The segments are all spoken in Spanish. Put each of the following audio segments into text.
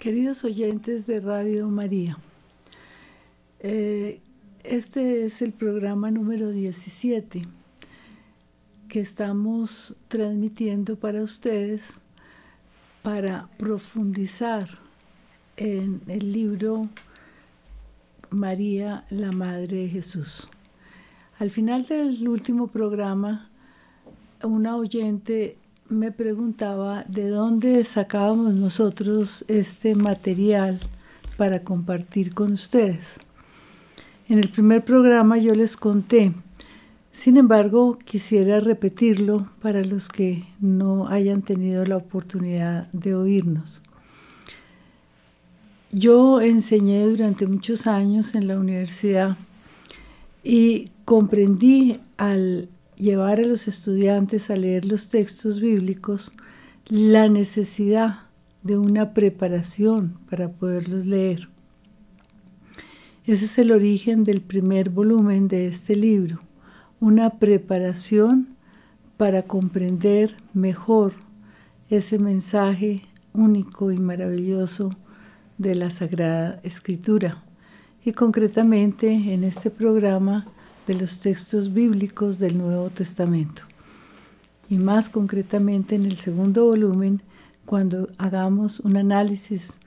Queridos oyentes de Radio María, eh, este es el programa número 17 que estamos transmitiendo para ustedes para profundizar en el libro María, la Madre de Jesús. Al final del último programa, una oyente me preguntaba de dónde sacábamos nosotros este material para compartir con ustedes. En el primer programa yo les conté, sin embargo quisiera repetirlo para los que no hayan tenido la oportunidad de oírnos. Yo enseñé durante muchos años en la universidad y comprendí al llevar a los estudiantes a leer los textos bíblicos la necesidad de una preparación para poderlos leer. Ese es el origen del primer volumen de este libro, una preparación para comprender mejor ese mensaje único y maravilloso de la Sagrada Escritura. Y concretamente en este programa de los textos bíblicos del Nuevo Testamento. Y más concretamente en el segundo volumen, cuando hagamos un análisis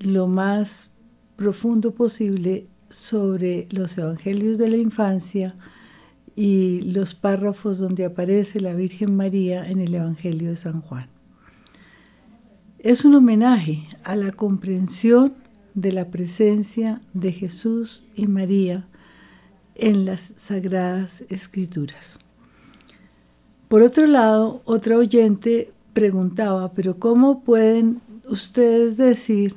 lo más profundo posible sobre los evangelios de la infancia y los párrafos donde aparece la Virgen María en el Evangelio de San Juan. Es un homenaje a la comprensión de la presencia de Jesús y María en las sagradas escrituras. Por otro lado, otra oyente preguntaba, pero ¿cómo pueden ustedes decir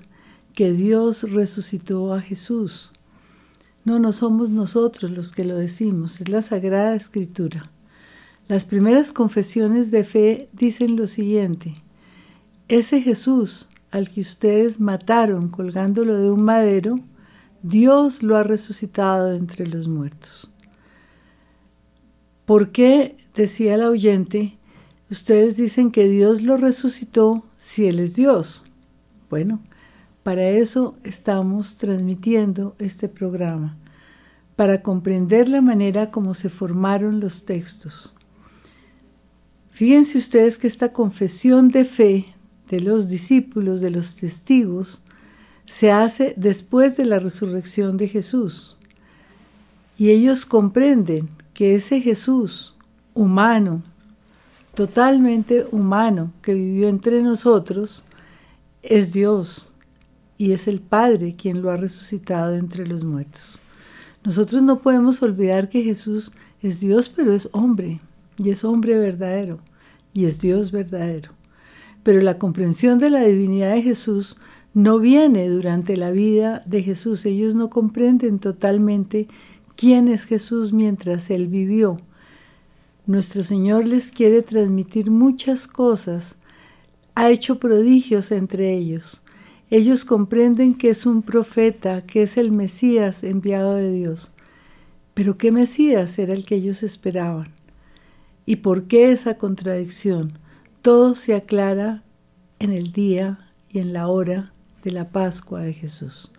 que Dios resucitó a Jesús? No, no somos nosotros los que lo decimos, es la Sagrada Escritura. Las primeras confesiones de fe dicen lo siguiente, ese Jesús al que ustedes mataron colgándolo de un madero, Dios lo ha resucitado entre los muertos. ¿Por qué, decía el oyente, ustedes dicen que Dios lo resucitó si Él es Dios? Bueno, para eso estamos transmitiendo este programa, para comprender la manera como se formaron los textos. Fíjense ustedes que esta confesión de fe de los discípulos, de los testigos, se hace después de la resurrección de Jesús. Y ellos comprenden que ese Jesús humano, totalmente humano, que vivió entre nosotros, es Dios y es el Padre quien lo ha resucitado entre los muertos. Nosotros no podemos olvidar que Jesús es Dios, pero es hombre, y es hombre verdadero, y es Dios verdadero. Pero la comprensión de la divinidad de Jesús no viene durante la vida de Jesús. Ellos no comprenden totalmente quién es Jesús mientras Él vivió. Nuestro Señor les quiere transmitir muchas cosas. Ha hecho prodigios entre ellos. Ellos comprenden que es un profeta, que es el Mesías enviado de Dios. Pero ¿qué Mesías era el que ellos esperaban? ¿Y por qué esa contradicción? Todo se aclara en el día y en la hora de la Pascua de Jesús.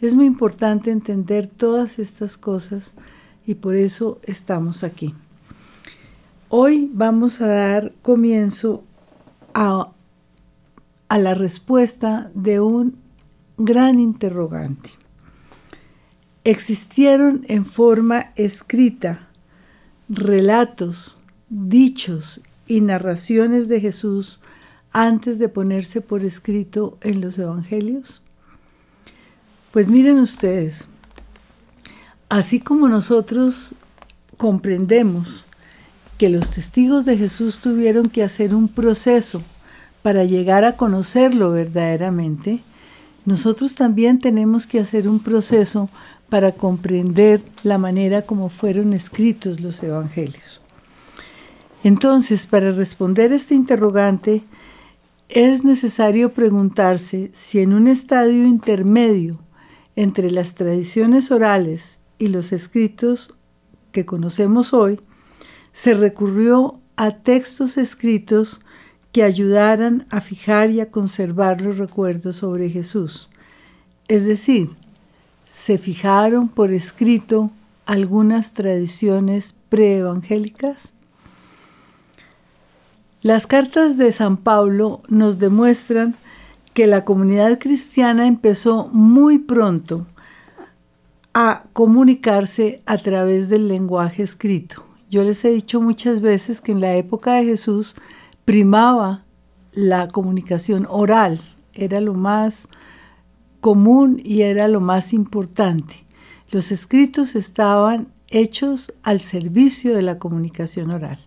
Es muy importante entender todas estas cosas y por eso estamos aquí. Hoy vamos a dar comienzo a, a la respuesta de un gran interrogante. ¿Existieron en forma escrita relatos, dichos y narraciones de Jesús antes de ponerse por escrito en los evangelios? Pues miren ustedes, así como nosotros comprendemos que los testigos de Jesús tuvieron que hacer un proceso para llegar a conocerlo verdaderamente, nosotros también tenemos que hacer un proceso para comprender la manera como fueron escritos los evangelios. Entonces, para responder este interrogante, es necesario preguntarse si en un estadio intermedio entre las tradiciones orales y los escritos que conocemos hoy, se recurrió a textos escritos que ayudaran a fijar y a conservar los recuerdos sobre Jesús. Es decir, se fijaron por escrito algunas tradiciones preevangélicas. Las cartas de San Pablo nos demuestran que la comunidad cristiana empezó muy pronto a comunicarse a través del lenguaje escrito. Yo les he dicho muchas veces que en la época de Jesús primaba la comunicación oral, era lo más común y era lo más importante. Los escritos estaban hechos al servicio de la comunicación oral.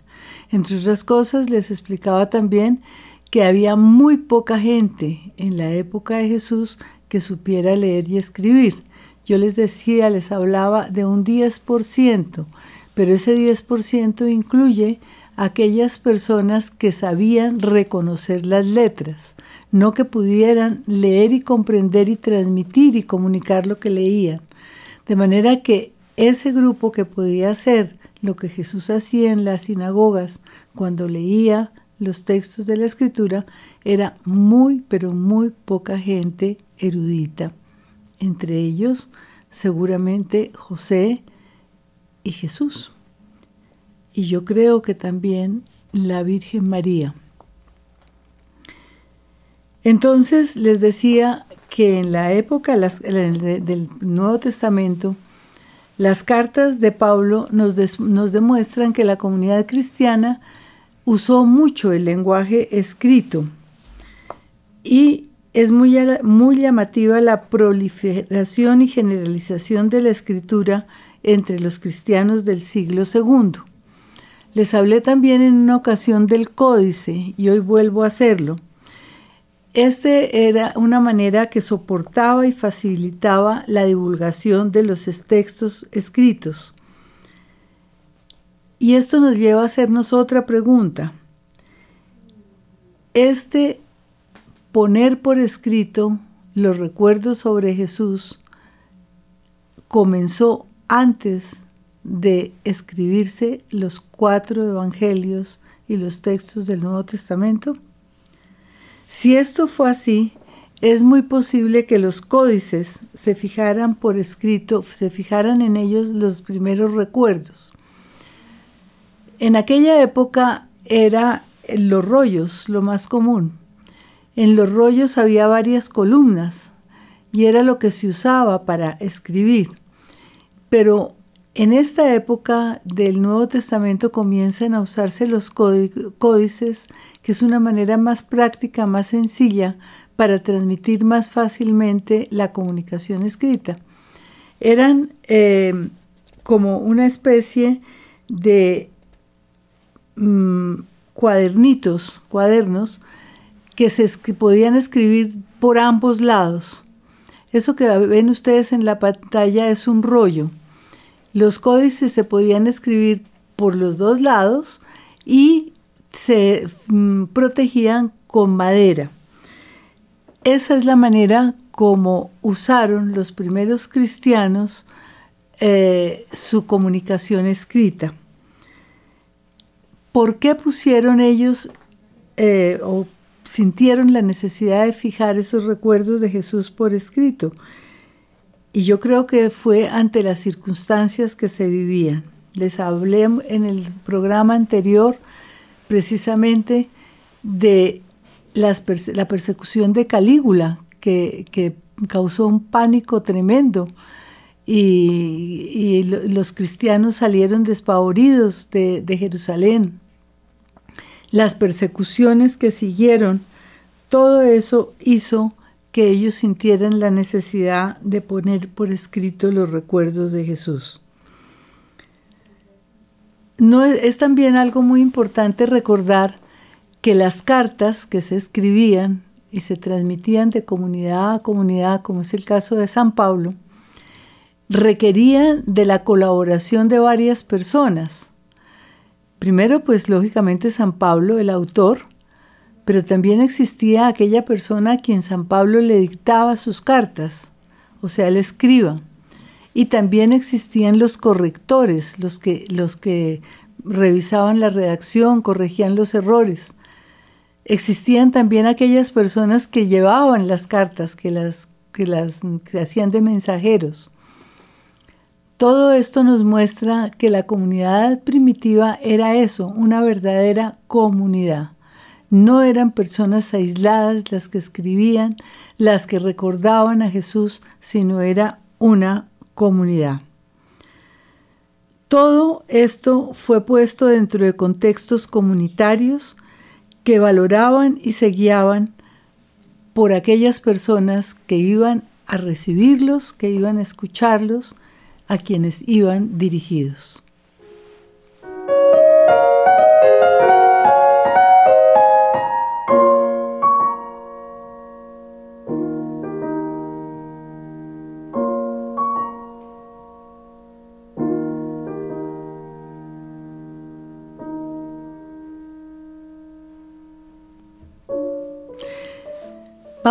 Entre otras cosas, les explicaba también que había muy poca gente en la época de Jesús que supiera leer y escribir. Yo les decía, les hablaba de un 10%, pero ese 10% incluye aquellas personas que sabían reconocer las letras, no que pudieran leer y comprender y transmitir y comunicar lo que leían. De manera que ese grupo que podía hacer lo que Jesús hacía en las sinagogas cuando leía los textos de la escritura era muy, pero muy poca gente erudita entre ellos seguramente José y Jesús. Y yo creo que también la Virgen María. Entonces les decía que en la época del Nuevo Testamento, las cartas de Pablo nos, demuestran que la comunidad cristiana usó mucho el lenguaje escrito y es muy, muy llamativa la proliferación y generalización de la escritura entre los cristianos del siglo II. Les hablé también en una ocasión del códice y hoy vuelvo a hacerlo. Este era una manera que soportaba y facilitaba la divulgación de los textos escritos. Y esto nos lleva a hacernos otra pregunta. Este poner por escrito los recuerdos sobre Jesús comenzó antes de escribirse los cuatro evangelios y los textos del Nuevo Testamento? Si esto fue así, es muy posible que los códices se fijaran por escrito, se fijaran en ellos los primeros recuerdos. En aquella época era los rollos lo más común. En los rollos había varias columnas y era lo que se usaba para escribir. Pero en esta época del Nuevo Testamento comienzan a usarse los códices, que es una manera más práctica, más sencilla para transmitir más fácilmente la comunicación escrita. Eran eh, como una especie de mm, cuadernitos, cuadernos, que se podían escribir por ambos lados. Eso que ven ustedes en la pantalla es un rollo. Los códices se podían escribir por los dos lados y se mm, protegían con madera. Esa es la manera como usaron los primeros cristianos eh, su comunicación escrita. ¿Por qué pusieron ellos eh, o sintieron la necesidad de fijar esos recuerdos de Jesús por escrito. Y yo creo que fue ante las circunstancias que se vivían. Les hablé en el programa anterior precisamente de la persecución de Calígula, que, causó un pánico tremendo. Y, los cristianos salieron despavoridos de Jerusalén las persecuciones que siguieron, todo eso hizo que ellos sintieran la necesidad de poner por escrito los recuerdos de Jesús. No, es también algo muy importante recordar que las cartas que se escribían y se transmitían de comunidad a comunidad, como es el caso de San Pablo, requerían de la colaboración de varias personas. Primero, pues lógicamente San Pablo, el autor, pero también existía aquella persona a quien San Pablo le dictaba sus cartas, o sea, el escriba. Y también existían los correctores, los que, los que revisaban la redacción, corregían los errores. Existían también aquellas personas que llevaban las cartas, que las, que las que hacían de mensajeros. Todo esto nos muestra que la comunidad primitiva era eso, una verdadera comunidad. No eran personas aisladas las que escribían, las que recordaban a Jesús, sino era una comunidad. Todo esto fue puesto dentro de contextos comunitarios que valoraban y se guiaban por aquellas personas que iban a recibirlos, que iban a escucharlos, a quienes iban dirigidos.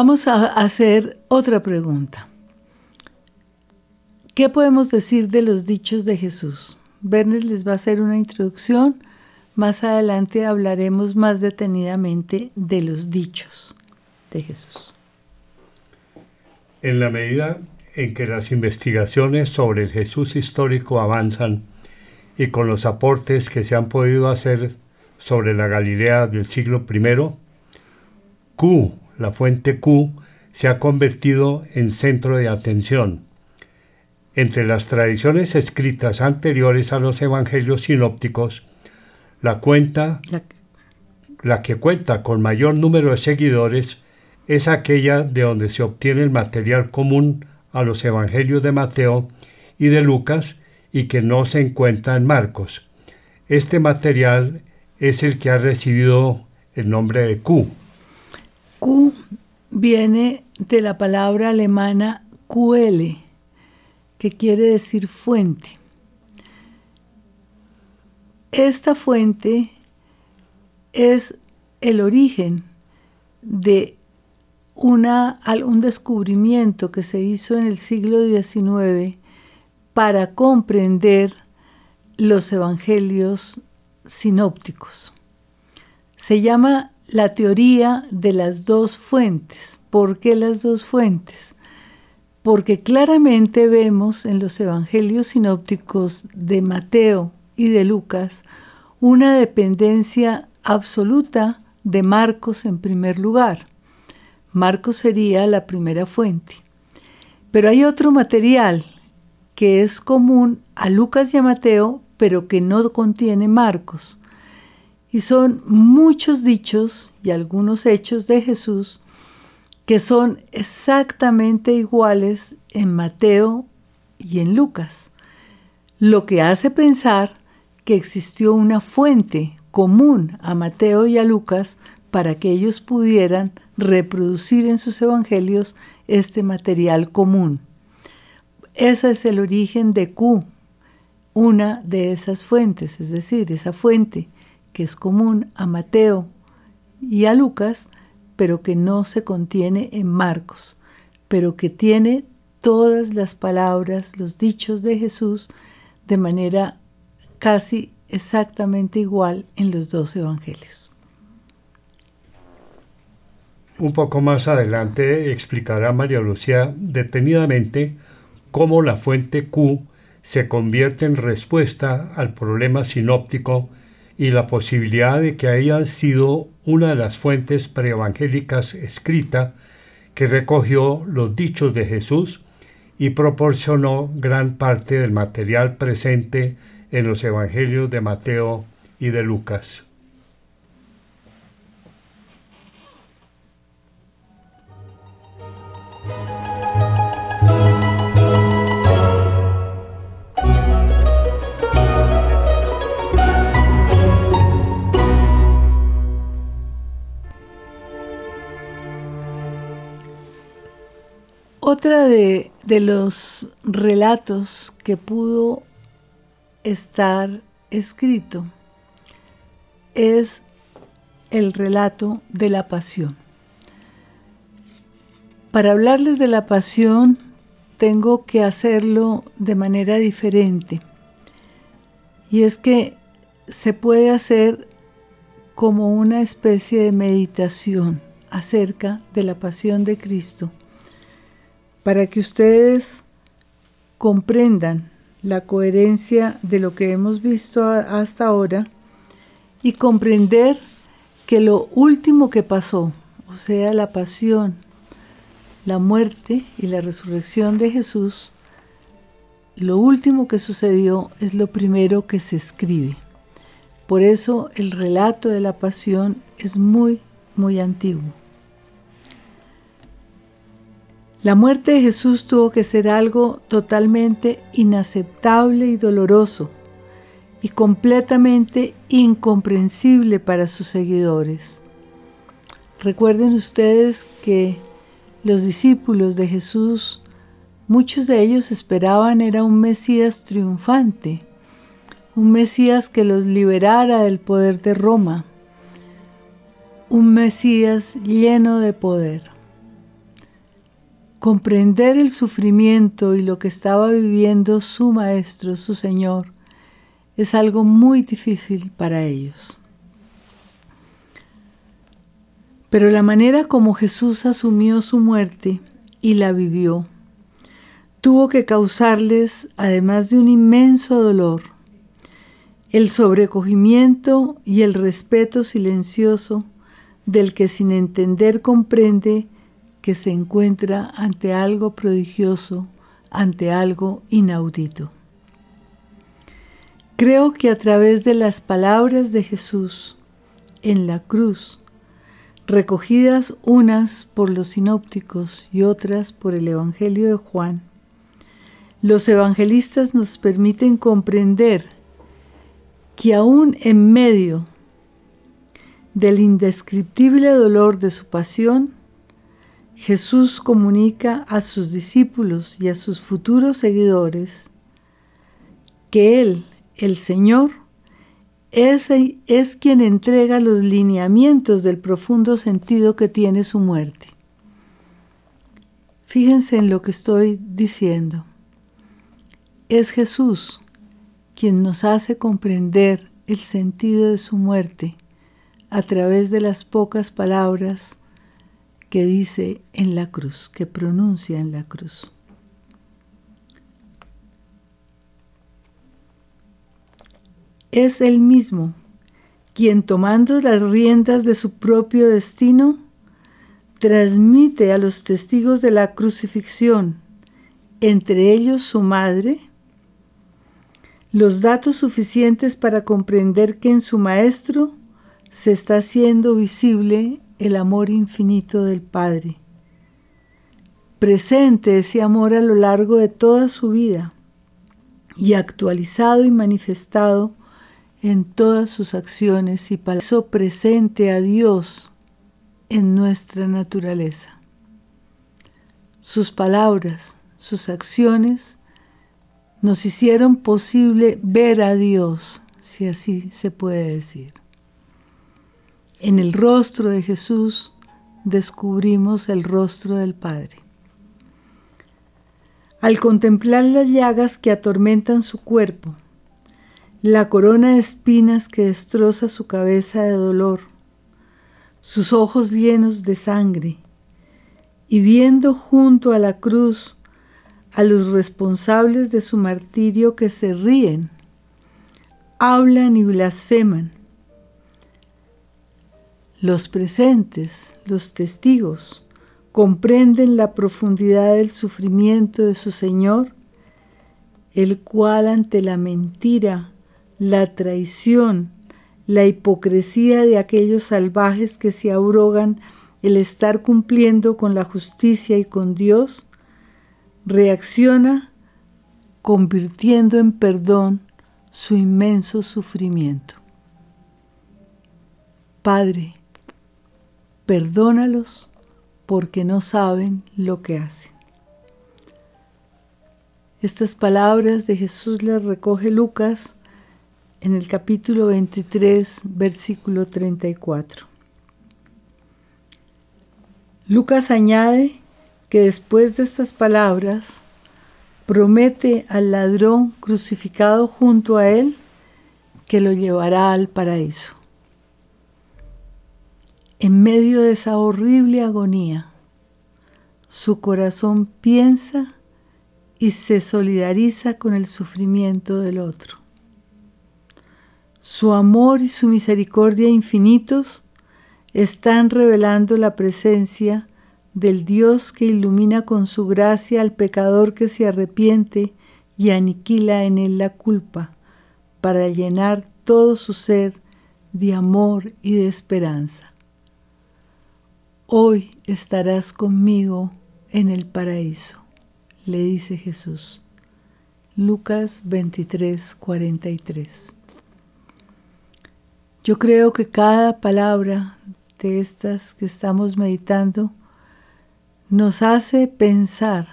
Vamos a hacer otra pregunta. ¿Qué podemos decir de los dichos de Jesús? Werner les va a hacer una introducción. Más adelante hablaremos más detenidamente de los dichos de Jesús. En la medida en que las investigaciones sobre el Jesús histórico avanzan y con los aportes que se han podido hacer sobre la Galilea del siglo I, Q la fuente Q, se ha convertido en centro de atención. Entre las tradiciones escritas anteriores a los evangelios sinópticos, la cuenta, la que cuenta con mayor número de seguidores, es aquella de donde se obtiene el material común a los evangelios de Mateo y de Lucas y que no se encuentra en Marcos. Este material es el que ha recibido el nombre de Q. Q viene de la palabra alemana QL, que quiere decir fuente. Esta fuente es el origen de una, un descubrimiento que se hizo en el siglo XIX para comprender los evangelios sinópticos. Se llama la teoría de las dos fuentes. ¿Por qué las dos fuentes? Porque claramente vemos en los evangelios sinópticos de Mateo y de Lucas una dependencia absoluta de Marcos en primer lugar. Marcos sería la primera fuente. Pero hay otro material que es común a Lucas y a Mateo, pero que no contiene Marcos. Y son muchos dichos y algunos hechos de Jesús que son exactamente iguales en Mateo y en Lucas, lo que hace pensar que existió una fuente común a Mateo y a Lucas para que ellos pudieran reproducir en sus evangelios este material común. Ese es el origen de Q, una de esas fuentes, es decir, esa fuente que es común a Mateo y a Lucas, pero que no se contiene en Marcos, pero que tiene todas las palabras, los dichos de Jesús de manera casi exactamente igual en los dos evangelios. Un poco más adelante explicará María Lucía detenidamente cómo la fuente Q se convierte en respuesta al problema sinóptico y la posibilidad de que haya sido una de las fuentes preevangélicas escrita que recogió los dichos de Jesús y proporcionó gran parte del material presente en los evangelios de Mateo y de Lucas. Otra de, los relatos que pudo estar escrito es el relato de la pasión. Para hablarles de la pasión tengo que hacerlo de manera diferente. Y es que se puede hacer como una especie de meditación acerca de la pasión de Cristo, para que ustedes comprendan la coherencia de lo que hemos visto hasta ahora y comprender que lo último que pasó, o sea, la pasión, la muerte y la resurrección de Jesús, lo último que sucedió es lo primero que se escribe. Por eso el relato de la pasión es muy, muy antiguo. La muerte de Jesús tuvo que ser algo totalmente inaceptable y doloroso y completamente incomprensible para sus seguidores. Recuerden ustedes que los discípulos de Jesús, muchos de ellos esperaban era un Mesías triunfante, un Mesías que los liberara del poder de Roma, un Mesías lleno de poder. Comprender el sufrimiento y lo que estaba viviendo su Maestro, su Señor, es algo muy difícil para ellos. Pero la manera como Jesús asumió su muerte y la vivió, tuvo que causarles, además de un inmenso dolor, el sobrecogimiento y el respeto silencioso del que sin entender comprende que se encuentra ante algo prodigioso, ante algo inaudito. Creo que a través de las palabras de Jesús en la cruz, recogidas unas por los sinópticos y otras por el Evangelio de Juan, los evangelistas nos permiten comprender que aún en medio del indescriptible dolor de su pasión, Jesús comunica a sus discípulos y a sus futuros seguidores que Él, el Señor, es, es quien entrega los lineamientos del profundo sentido que tiene su muerte. Fíjense en lo que estoy diciendo. Es Jesús quien nos hace comprender el sentido de su muerte a través de las pocas palabras que dice en la cruz, que pronuncia en la cruz. Es Él mismo quien tomando las riendas de su propio destino, transmite a los testigos de la crucifixión, entre ellos su madre, los datos suficientes para comprender que en su Maestro se está haciendo visible el amor infinito del Padre. Presente ese amor a lo largo de toda su vida y actualizado y manifestado en todas sus acciones y palabras. presente a Dios en nuestra naturaleza. Sus palabras, sus acciones nos hicieron posible ver a Dios, si así se puede decir. En el rostro de Jesús descubrimos el rostro del Padre. Al contemplar las llagas que atormentan su cuerpo, la corona de espinas que destroza su cabeza de dolor, sus ojos llenos de sangre, y viendo junto a la cruz a los responsables de su martirio que se ríen, hablan y blasfeman. Los presentes, los testigos, comprenden la profundidad del sufrimiento de su Señor, el cual ante la mentira, la traición, la hipocresía de aquellos salvajes que se abrogan el estar cumpliendo con la justicia y con Dios, reacciona convirtiendo en perdón su inmenso sufrimiento. Padre, perdónalos porque no saben lo que hacen. Estas palabras de Jesús las recoge Lucas en el capítulo 23, versículo 34. Lucas añade que después de estas palabras promete al ladrón crucificado junto a él que lo llevará al paraíso. En medio de esa horrible agonía, su corazón piensa y se solidariza con el sufrimiento del otro. Su amor y su misericordia infinitos están revelando la presencia del Dios que ilumina con su gracia al pecador que se arrepiente y aniquila en él la culpa para llenar todo su ser de amor y de esperanza. Hoy estarás conmigo en el paraíso, le dice Jesús. Lucas 23, 43. Yo creo que cada palabra de estas que estamos meditando nos hace pensar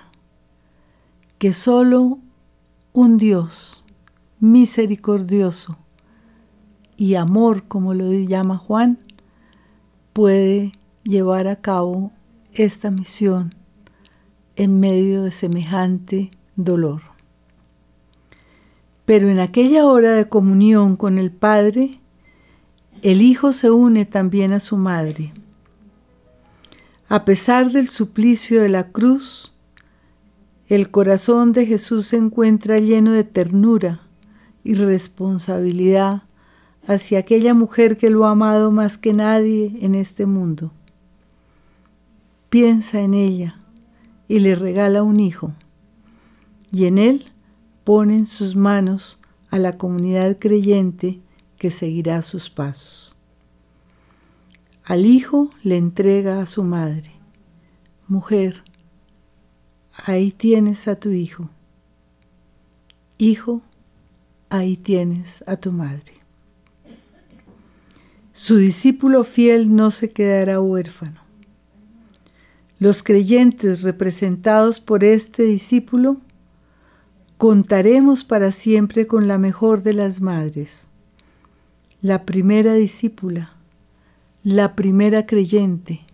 que solo un Dios misericordioso y amor, como lo llama Juan, puede llevar a cabo esta misión en medio de semejante dolor. Pero en aquella hora de comunión con el Padre, el Hijo se une también a su madre. A pesar del suplicio de la cruz, el corazón de Jesús se encuentra lleno de ternura y responsabilidad hacia aquella mujer que lo ha amado más que nadie en este mundo. Piensa en ella y le regala un hijo, y en él pone en sus manos a la comunidad creyente que seguirá sus pasos. Al hijo le entrega a su madre. Mujer, ahí tienes a tu hijo. Hijo, ahí tienes a tu madre. Su discípulo fiel no se quedará huérfano. Los creyentes representados por este discípulo contaremos para siempre con la mejor de las madres la primera discípula, la primera creyente,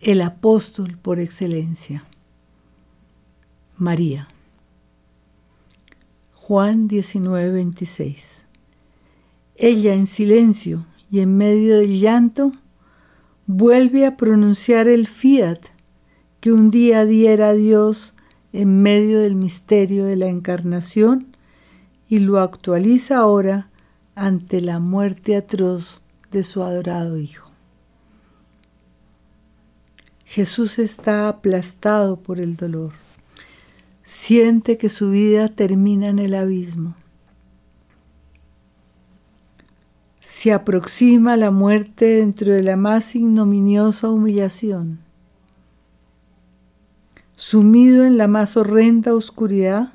el apóstol por excelencia, María. Juan 19, 26. Ella en silencio y en medio del llanto vuelve a pronunciar el fiat que un día diera a Dios en medio del misterio de la encarnación y lo actualiza ahora ante la muerte atroz de su adorado Hijo. Jesús está aplastado por el dolor. Siente que su vida termina en el abismo. Se aproxima la muerte dentro de la más ignominiosa humillación. Sumido en la más horrenda oscuridad,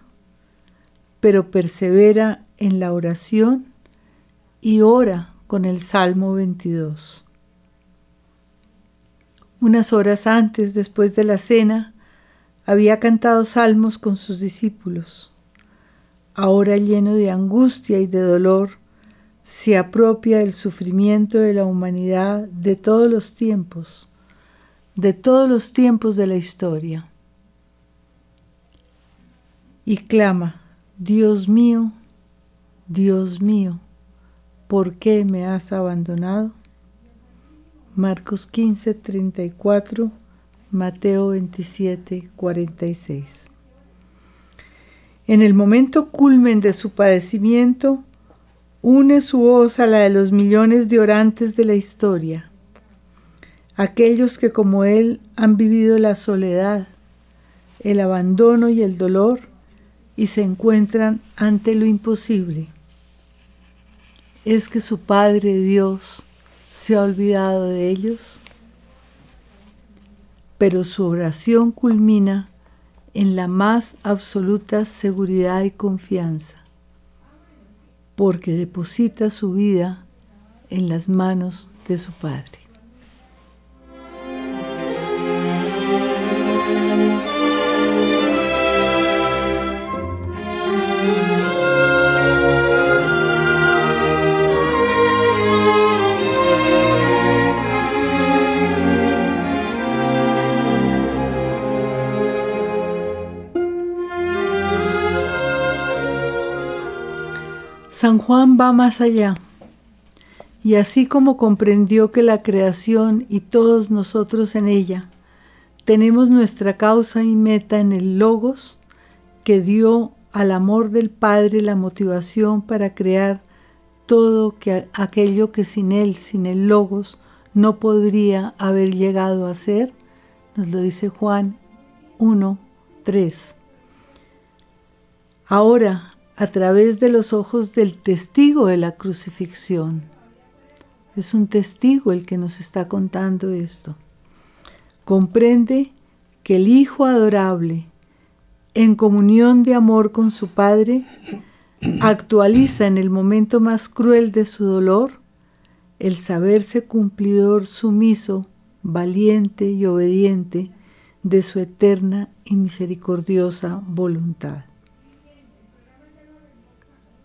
pero persevera en la oración y ora con el Salmo 22. Unas horas antes, después de la cena, había cantado salmos con sus discípulos. Ahora lleno de angustia y de dolor, se apropia del sufrimiento de la humanidad de todos los tiempos, de todos los tiempos de la historia. Y clama, Dios mío, Dios mío, ¿por qué me has abandonado? Marcos 15, 34, Mateo 27, 46. En el momento culmen de su padecimiento, une su voz a la de los millones de orantes de la historia, aquellos que como él han vivido la soledad, el abandono y el dolor y se encuentran ante lo imposible es que su Padre Dios se ha olvidado de ellos, pero su oración culmina en la más absoluta seguridad y confianza, porque deposita su vida en las manos de su Padre. Juan va más allá Y así como comprendió que la creación y todos nosotros en ella tenemos nuestra causa y meta en el logos, que dio al amor del Padre la motivación para crear todo que, aquello que sin Él, sin el Logos, no podría haber llegado a ser, nos lo dice Juan 1, 3. Ahora, a través de los ojos del testigo de la crucifixión, es un testigo el que nos está contando esto, comprende que el Hijo adorable, en comunión de amor con su Padre, actualiza en el momento más cruel de su dolor el saberse cumplidor sumiso, valiente y obediente de su eterna y misericordiosa voluntad.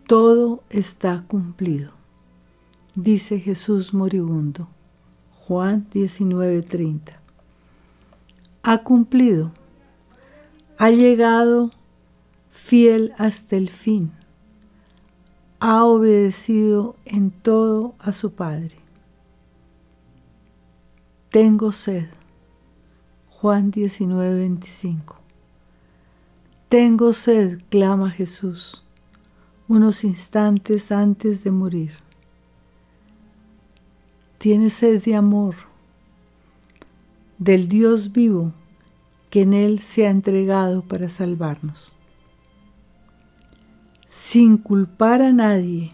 Todo está cumplido, dice Jesús moribundo. Juan 19:30. Ha cumplido, ha llegado fiel hasta el fin ha obedecido en todo a su Padre. Tengo sed. Juan 19, 25. Tengo sed, clama Jesús, unos instantes antes de morir. Tiene sed de amor, del Dios vivo que en Él se ha entregado para salvarnos sin culpar a nadie,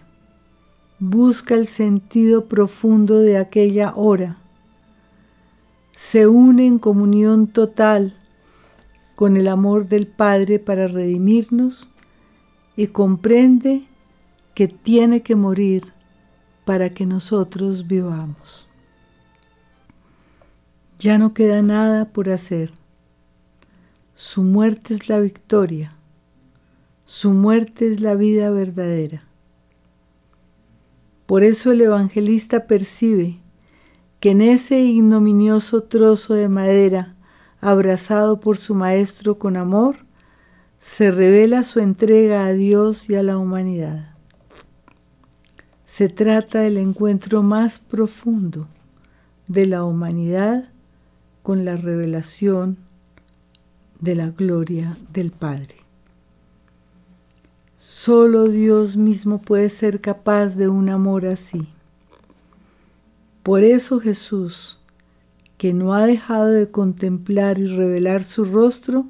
busca el sentido profundo de aquella hora, se une en comunión total con el amor del Padre para redimirnos y comprende que tiene que morir para que nosotros vivamos. Ya no queda nada por hacer. Su muerte es la victoria su muerte es la vida verdadera. Por eso el evangelista percibe que en ese ignominioso trozo de madera, abrazado por su maestro con amor, se revela su entrega a Dios y a la humanidad. Se trata del encuentro más profundo de la humanidad con la revelación de la gloria del Padre. Solo Dios mismo puede ser capaz de un amor así. Por eso Jesús, que no ha dejado de contemplar y revelar su rostro,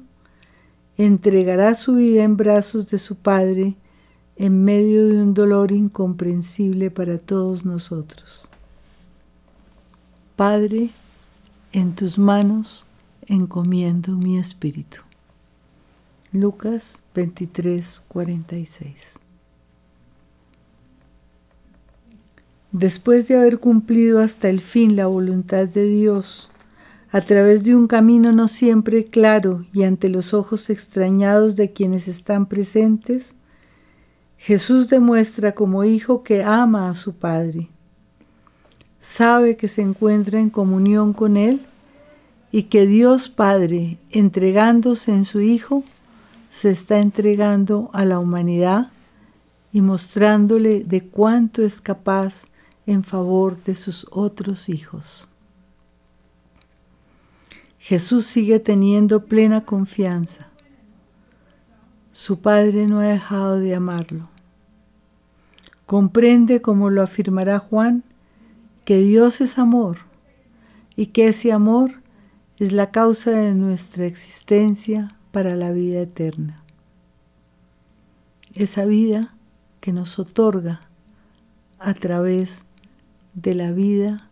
entregará su vida en brazos de su Padre en medio de un dolor incomprensible para todos nosotros. Padre, en tus manos encomiendo mi espíritu. Lucas 23, 46. Después de haber cumplido hasta el fin la voluntad de Dios, a través de un camino no siempre claro y ante los ojos extrañados de quienes están presentes, Jesús demuestra como hijo que ama a su Padre. Sabe que se encuentra en comunión con Él y que Dios Padre, entregándose en su Hijo, se está entregando a la humanidad y mostrándole de cuánto es capaz en favor de sus otros hijos. Jesús sigue teniendo plena confianza. Su Padre no ha dejado de amarlo. Comprende, como lo afirmará Juan, que Dios es amor y que ese amor es la causa de nuestra existencia, para la vida eterna. Esa vida que nos otorga a través de la vida,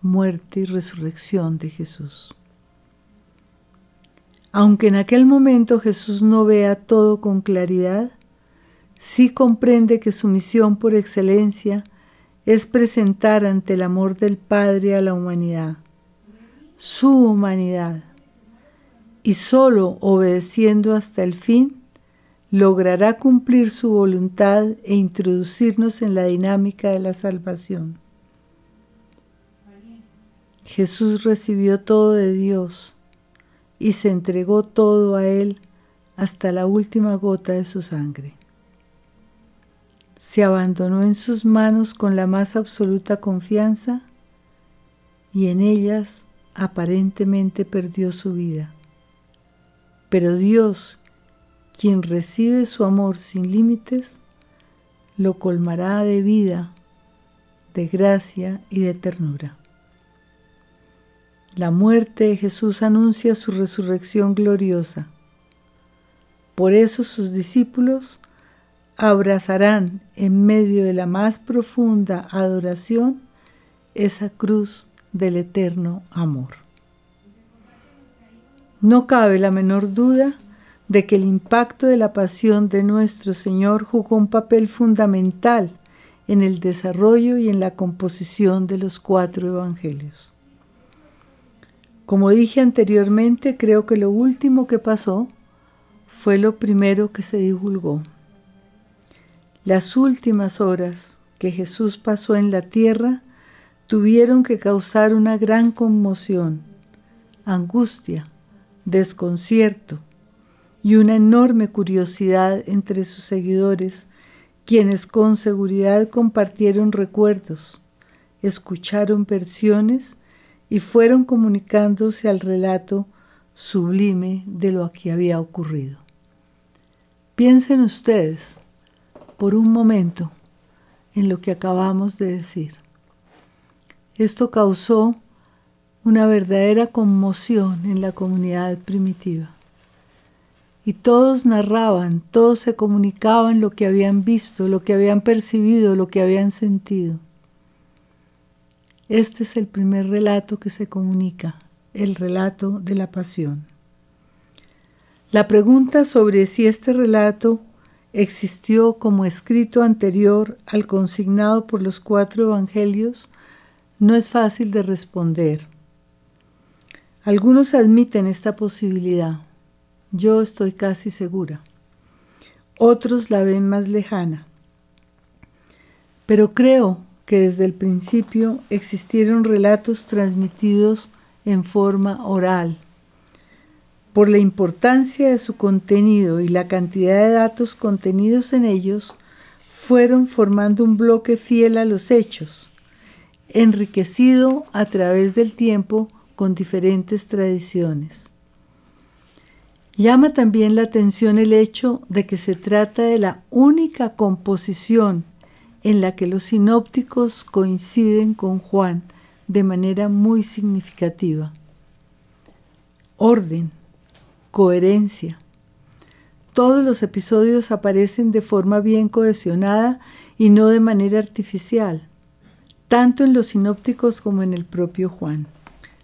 muerte y resurrección de Jesús. Aunque en aquel momento Jesús no vea todo con claridad, sí comprende que su misión por excelencia es presentar ante el amor del Padre a la humanidad, su humanidad, y solo obedeciendo hasta el fin logrará cumplir su voluntad e introducirnos en la dinámica de la salvación. Jesús recibió todo de Dios y se entregó todo a Él hasta la última gota de su sangre. se abandonó en sus manos con la más absoluta confianza y en ellas aparentemente perdió su vida. Pero Dios, quien recibe su amor sin límites, lo colmará de vida, de gracia y de ternura. La muerte de Jesús anuncia su resurrección gloriosa. Por eso sus discípulos abrazarán en medio de la más profunda adoración esa cruz del eterno amor. No cabe la menor duda de que el impacto de la pasión de nuestro Señor jugó un papel fundamental en el desarrollo y en la composición de los cuatro evangelios. Como dije anteriormente, creo que lo último que pasó fue lo primero que se divulgó. Las últimas horas que Jesús pasó en la tierra tuvieron que causar una gran conmoción, angustia, desconcierto y una enorme curiosidad entre sus seguidores, quienes con seguridad compartieron recuerdos, escucharon versiones y fueron comunicándose al relato sublime de lo que había ocurrido. Piensen ustedes por un momento en lo que acabamos de decir. Esto causó una verdadera conmoción en la comunidad primitiva. Y todos narraban, todos se comunicaban lo que habían visto, lo que habían percibido, lo que habían sentido. Este es el primer relato que se comunica, el relato de la pasión. La pregunta sobre si este relato existió como escrito anterior al consignado por los cuatro evangelios no es fácil de responder. Algunos admiten esta posibilidad. Yo estoy casi segura. Otros la ven más lejana. Pero creo que desde el principio existieron relatos transmitidos en forma oral. Por la importancia de su contenido y la cantidad de datos contenidos en ellos, fueron formando un bloque fiel a los hechos, enriquecido a través del tiempo con diferentes tradiciones. Llama también la atención el hecho de que se trata de la única composición en la que los sinópticos coinciden con Juan de manera muy significativa. Orden, coherencia. Todos los episodios aparecen de forma bien cohesionada y no de manera artificial, tanto en los sinópticos como en el propio Juan.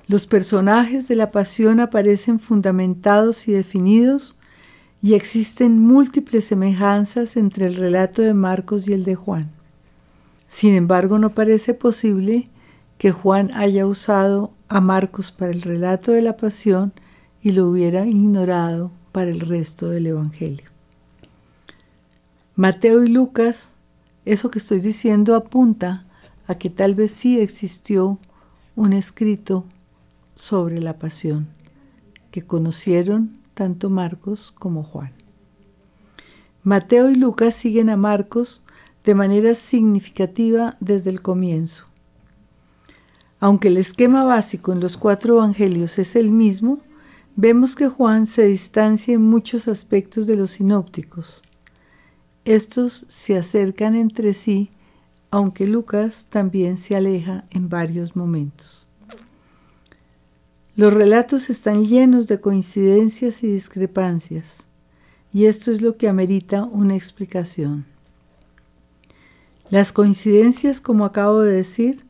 Los personajes de la pasión aparecen fundamentados y definidos y existen múltiples semejanzas entre el relato de Marcos y el de Juan. Sin embargo, no parece posible que Juan haya usado a Marcos para el relato de la pasión y lo hubiera ignorado para el resto del Evangelio. Mateo y Lucas, eso que estoy diciendo apunta a que tal vez sí existió un escrito sobre la pasión que conocieron tanto Marcos como Juan. Mateo y Lucas siguen a Marcos de manera significativa desde el comienzo. Aunque el esquema básico en los cuatro evangelios es el mismo, vemos que Juan se distancia en muchos aspectos de los sinópticos. Estos se acercan entre sí, aunque Lucas también se aleja en varios momentos. Los relatos están llenos de coincidencias y discrepancias, y esto es lo que amerita una explicación. Las coincidencias, como acabo de decir,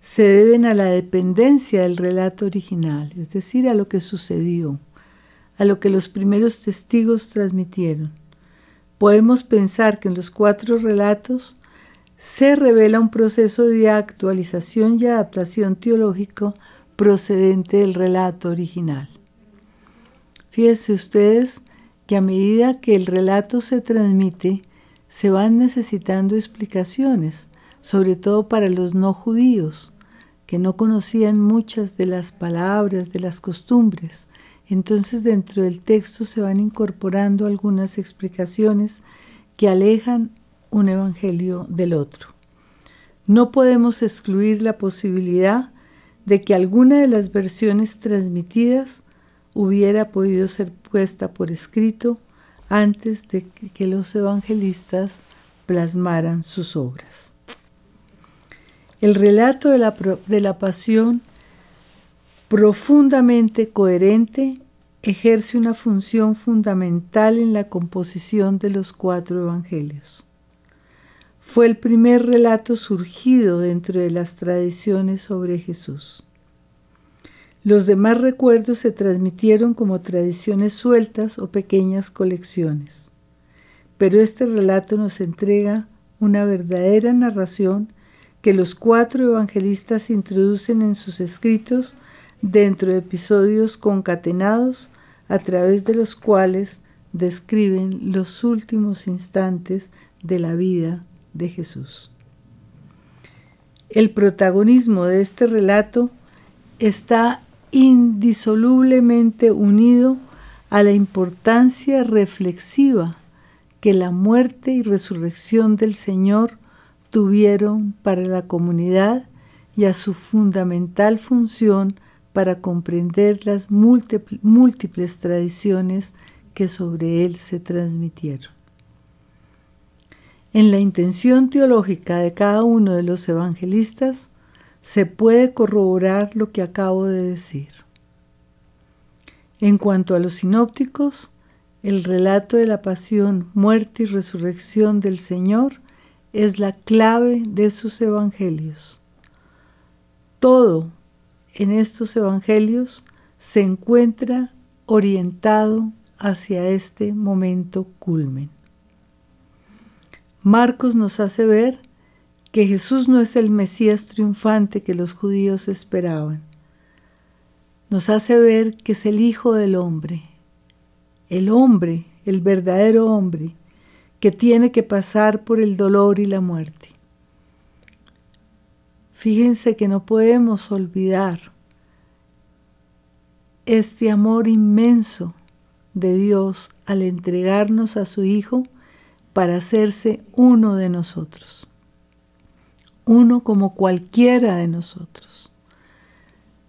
se deben a la dependencia del relato original, es decir, a lo que sucedió, a lo que los primeros testigos transmitieron. Podemos pensar que en los cuatro relatos se revela un proceso de actualización y adaptación teológico procedente del relato original. Fíjense ustedes que a medida que el relato se transmite, se van necesitando explicaciones, sobre todo para los no judíos, que no conocían muchas de las palabras, de las costumbres. Entonces dentro del texto se van incorporando algunas explicaciones que alejan un evangelio del otro. No podemos excluir la posibilidad de que alguna de las versiones transmitidas hubiera podido ser puesta por escrito antes de que los evangelistas plasmaran sus obras. El relato de la, de la pasión, profundamente coherente, ejerce una función fundamental en la composición de los cuatro evangelios. Fue el primer relato surgido dentro de las tradiciones sobre Jesús. Los demás recuerdos se transmitieron como tradiciones sueltas o pequeñas colecciones. Pero este relato nos entrega una verdadera narración que los cuatro evangelistas introducen en sus escritos dentro de episodios concatenados a través de los cuales describen los últimos instantes de la vida de Jesús. El protagonismo de este relato está indisolublemente unido a la importancia reflexiva que la muerte y resurrección del Señor tuvieron para la comunidad y a su fundamental función para comprender las múltiples tradiciones que sobre él se transmitieron. En la intención teológica de cada uno de los evangelistas se puede corroborar lo que acabo de decir. En cuanto a los sinópticos, el relato de la pasión, muerte y resurrección del Señor es la clave de sus evangelios. Todo en estos evangelios se encuentra orientado hacia este momento culmen. Marcos nos hace ver que Jesús no es el Mesías triunfante que los judíos esperaban. Nos hace ver que es el Hijo del Hombre, el hombre, el verdadero hombre, que tiene que pasar por el dolor y la muerte. Fíjense que no podemos olvidar este amor inmenso de Dios al entregarnos a su Hijo para hacerse uno de nosotros, uno como cualquiera de nosotros.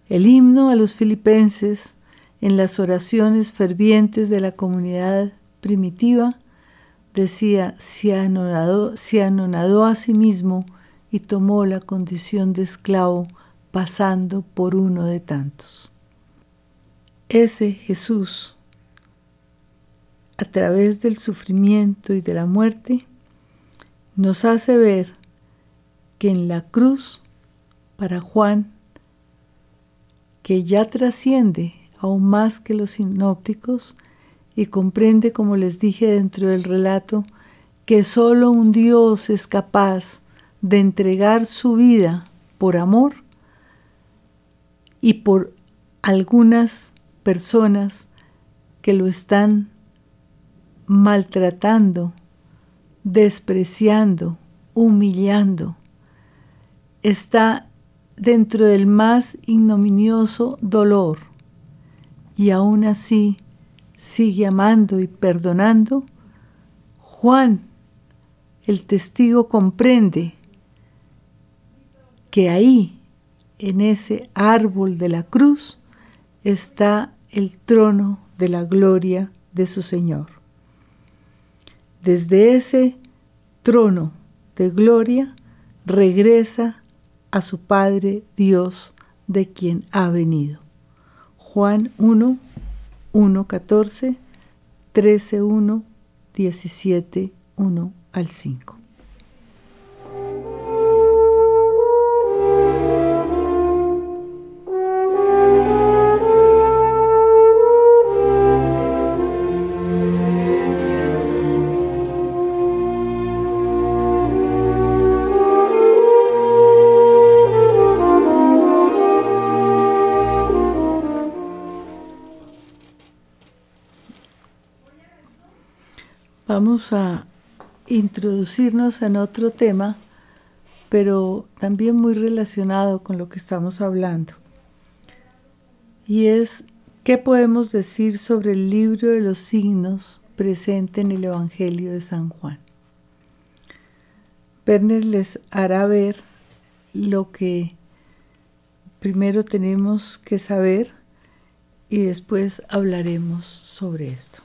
El himno a los filipenses en las oraciones fervientes de la comunidad primitiva decía, se anonadó, se anonadó a sí mismo y tomó la condición de esclavo, pasando por uno de tantos. Ese Jesús, a través del sufrimiento y de la muerte, nos hace ver que en la cruz, para Juan, que ya trasciende aún más que los sinópticos y comprende, como les dije dentro del relato, que solo un Dios es capaz de entregar su vida por amor y por algunas personas que lo están maltratando, despreciando, humillando. Está dentro del más ignominioso dolor y aún así sigue amando y perdonando. Juan, el testigo, comprende que ahí, en ese árbol de la cruz, está el trono de la gloria de su Señor. Desde ese trono de gloria regresa a su Padre Dios de quien ha venido. Juan 1, 1, 14, 13, 1, 17, 1 al 5. A introducirnos en otro tema, pero también muy relacionado con lo que estamos hablando. Y es, ¿qué podemos decir sobre el libro de los signos presente en el Evangelio de San Juan? Perner les hará ver lo que primero tenemos que saber y después hablaremos sobre esto.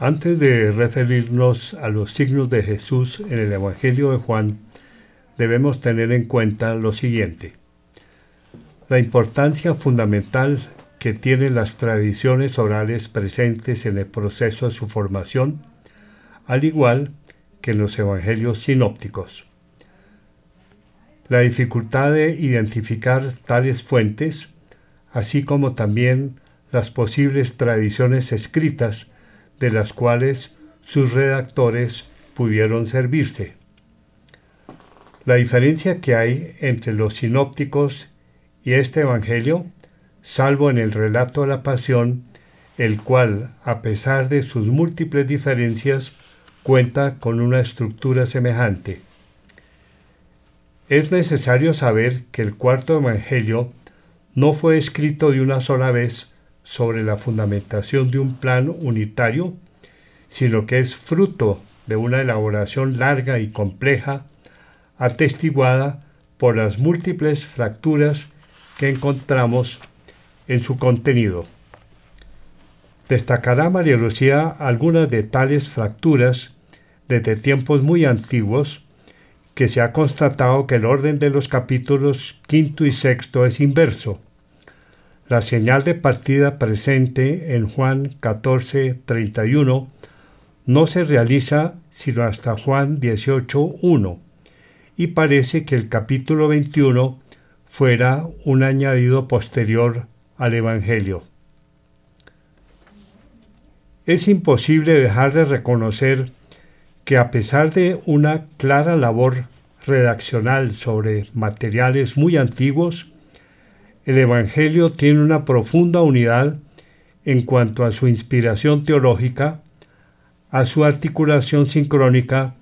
Antes de referirnos a los signos de Jesús en el Evangelio de Juan, debemos tener en cuenta lo siguiente. La importancia fundamental que tienen las tradiciones orales presentes en el proceso de su formación, al igual que en los evangelios sinópticos. La dificultad de identificar tales fuentes, así como también las posibles tradiciones escritas de las cuales sus redactores pudieron servirse. La diferencia que hay entre los sinópticos y este Evangelio, salvo en el relato de la pasión, el cual, a pesar de sus múltiples diferencias, cuenta con una estructura semejante. Es necesario saber que el cuarto Evangelio no fue escrito de una sola vez sobre la fundamentación de un plan unitario, sino que es fruto de una elaboración larga y compleja, atestiguada por las múltiples fracturas que encontramos en su contenido. Destacará María Lucía algunas de tales fracturas desde tiempos muy antiguos, que se ha constatado que el orden de los capítulos quinto y sexto es inverso. La señal de partida presente en Juan 14, 31 no se realiza sino hasta Juan 18, 1, y parece que el capítulo 21 fuera un añadido posterior al Evangelio. Es imposible dejar de reconocer que a pesar de una clara labor redaccional sobre materiales muy antiguos, el Evangelio tiene una profunda unidad en cuanto a su inspiración teológica, a su articulación sincrónica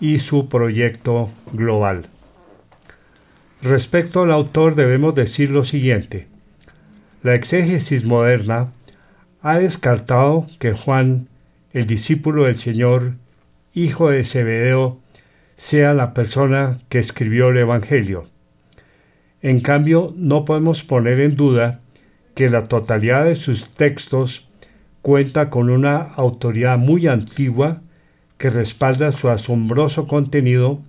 y su proyecto global. Respecto al autor debemos decir lo siguiente. La exégesis moderna ha descartado que Juan, el discípulo del Señor, hijo de Zebedeo, sea la persona que escribió el Evangelio. En cambio, no podemos poner en duda que la totalidad de sus textos cuenta con una autoridad muy antigua que respalda su asombroso contenido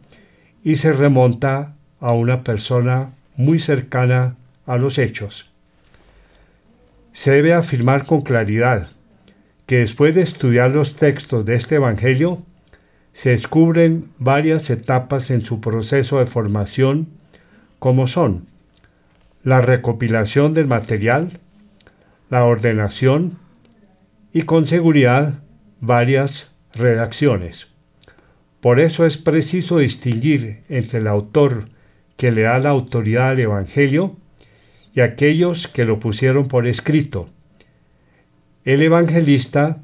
y se remonta a una persona muy cercana a los hechos. Se debe afirmar con claridad que después de estudiar los textos de este Evangelio, se descubren varias etapas en su proceso de formación, como son la recopilación del material, la ordenación y con seguridad varias redacciones. Por eso es preciso distinguir entre el autor que le da la autoridad al Evangelio y aquellos que lo pusieron por escrito. El evangelista,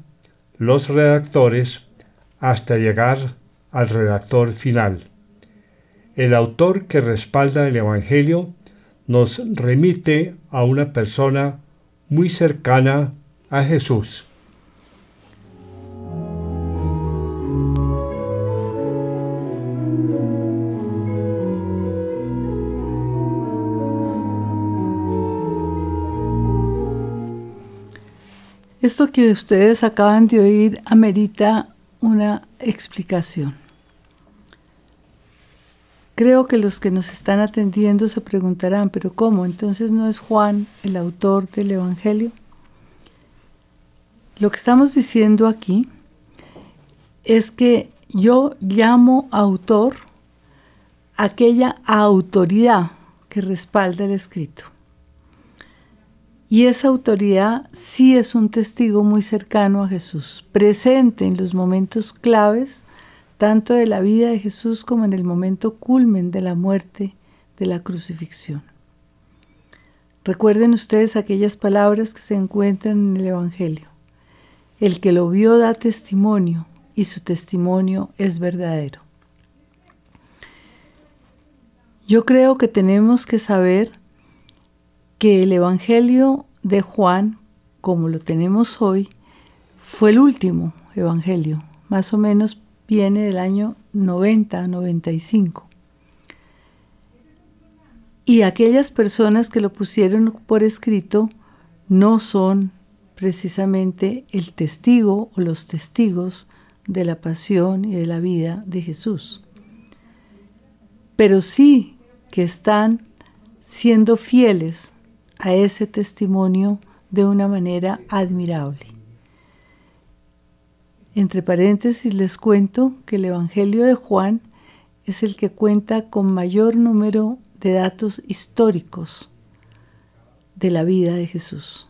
los redactores, hasta llegar al redactor final. El autor que respalda el Evangelio nos remite a una persona muy cercana a Jesús. Esto que ustedes acaban de oír amerita una explicación. Creo que los que nos están atendiendo se preguntarán, pero ¿cómo? Entonces no es Juan el autor del Evangelio. Lo que estamos diciendo aquí es que yo llamo autor aquella autoridad que respalda el escrito. Y esa autoridad sí es un testigo muy cercano a Jesús, presente en los momentos claves, tanto de la vida de Jesús como en el momento culmen de la muerte, de la crucifixión. Recuerden ustedes aquellas palabras que se encuentran en el Evangelio. El que lo vio da testimonio y su testimonio es verdadero. Yo creo que tenemos que saber que el Evangelio de Juan, como lo tenemos hoy, fue el último Evangelio, más o menos viene del año 90-95. Y aquellas personas que lo pusieron por escrito no son precisamente el testigo o los testigos de la pasión y de la vida de Jesús. Pero sí que están siendo fieles a ese testimonio de una manera admirable. Entre paréntesis les cuento que el Evangelio de Juan es el que cuenta con mayor número de datos históricos de la vida de Jesús.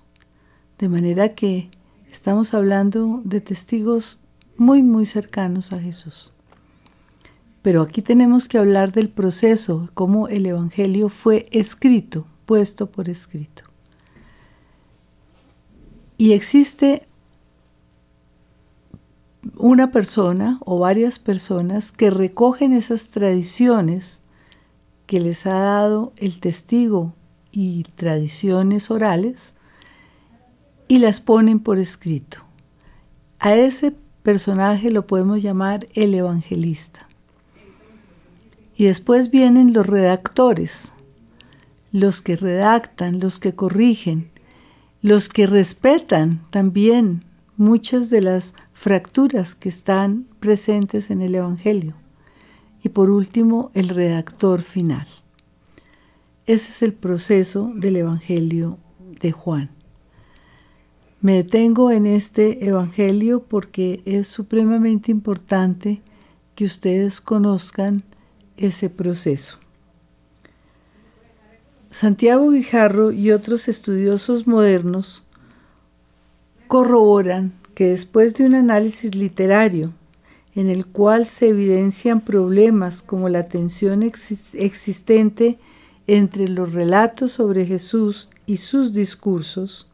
De manera que estamos hablando de testigos muy, muy cercanos a Jesús. Pero aquí tenemos que hablar del proceso, cómo el Evangelio fue escrito, puesto por escrito. Y existe una persona o varias personas que recogen esas tradiciones que les ha dado el testigo y tradiciones orales y las ponen por escrito. A ese personaje lo podemos llamar el evangelista. Y después vienen los redactores, los que redactan, los que corrigen, los que respetan también muchas de las fracturas que están presentes en el Evangelio. Y por último, el redactor final. Ese es el proceso del Evangelio de Juan. Me detengo en este Evangelio porque es supremamente importante que ustedes conozcan ese proceso. Santiago Guijarro y otros estudiosos modernos corroboran que después de un análisis literario en el cual se evidencian problemas como la tensión existente entre los relatos sobre Jesús y sus discursos,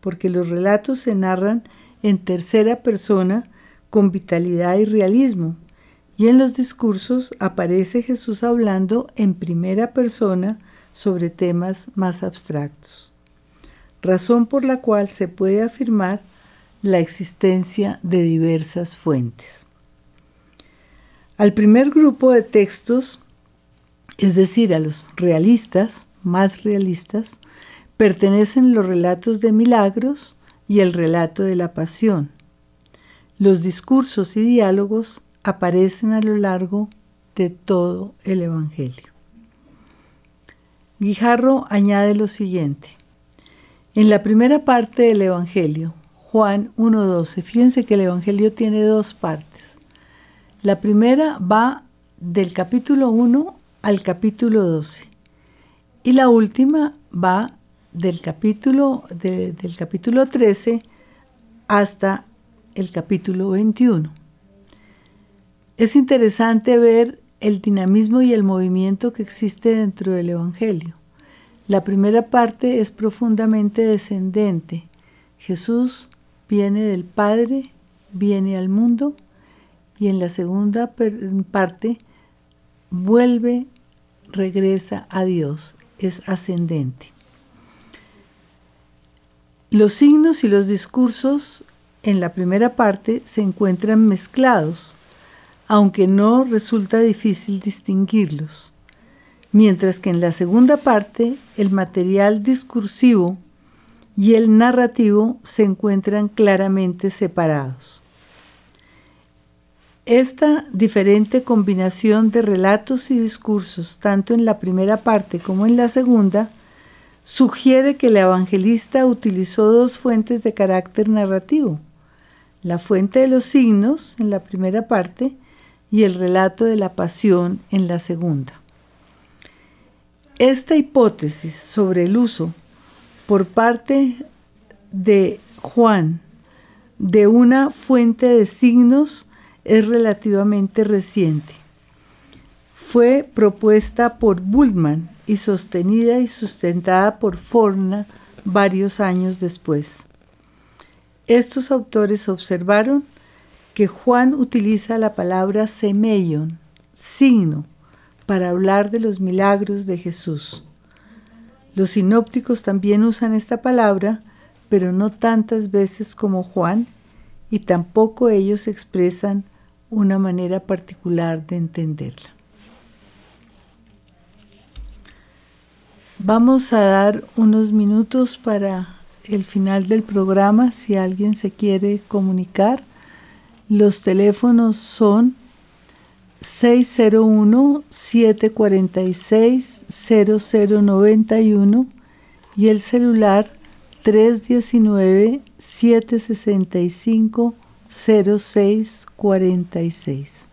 porque los relatos se narran en tercera persona con vitalidad y realismo, y en los discursos aparece Jesús hablando en primera persona sobre temas más abstractos, razón por la cual se puede afirmar la existencia de diversas fuentes. Al primer grupo de textos, es decir, a los realistas, más realistas, pertenecen los relatos de milagros y el relato de la pasión. Los discursos y diálogos aparecen a lo largo de todo el Evangelio. Guijarro añade lo siguiente. En la primera parte del Evangelio, Juan 1.12, fíjense que el Evangelio tiene dos partes. La primera va del capítulo 1 al capítulo 12 y la última va del capítulo, del capítulo 13 hasta el capítulo 21. Es interesante ver el dinamismo y el movimiento que existe dentro del Evangelio. La primera parte es profundamente descendente. Jesús viene del Padre, viene al mundo y en la segunda parte vuelve, regresa a Dios, es ascendente. Los signos y los discursos en la primera parte se encuentran mezclados aunque no resulta difícil distinguirlos, mientras que en la segunda parte el material discursivo y el narrativo se encuentran claramente separados. Esta diferente combinación de relatos y discursos, tanto en la primera parte como en la segunda, sugiere que el evangelista utilizó dos fuentes de carácter narrativo, la fuente de los signos en la primera parte y el relato de la pasión en la segunda. Esta hipótesis sobre el uso por parte de Juan de una fuente de signos es relativamente reciente. Fue propuesta por Bultmann y sostenida y sustentada por Forna varios años después. Estos autores observaron que Juan utiliza la palabra semeion, signo, para hablar de los milagros de Jesús. Los sinópticos también usan esta palabra, pero no tantas veces como Juan, y tampoco ellos expresan una manera particular de entenderla. Vamos a dar unos minutos para el final del programa si alguien se quiere comunicar. Los teléfonos son 601-746-0091 y el celular 319-765-0646.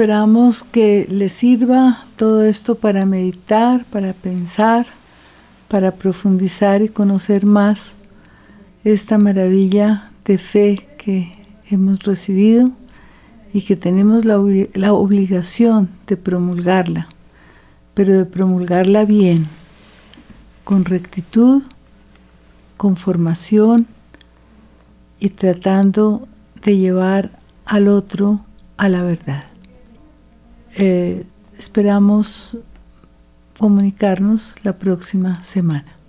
Esperamos que les sirva todo esto para meditar, para pensar, para profundizar y conocer más esta maravilla de fe que hemos recibido y que tenemos la, la obligación de promulgarla, pero de promulgarla bien, con rectitud, con formación y tratando de llevar al otro a la verdad. Eh, esperamos comunicarnos la próxima semana.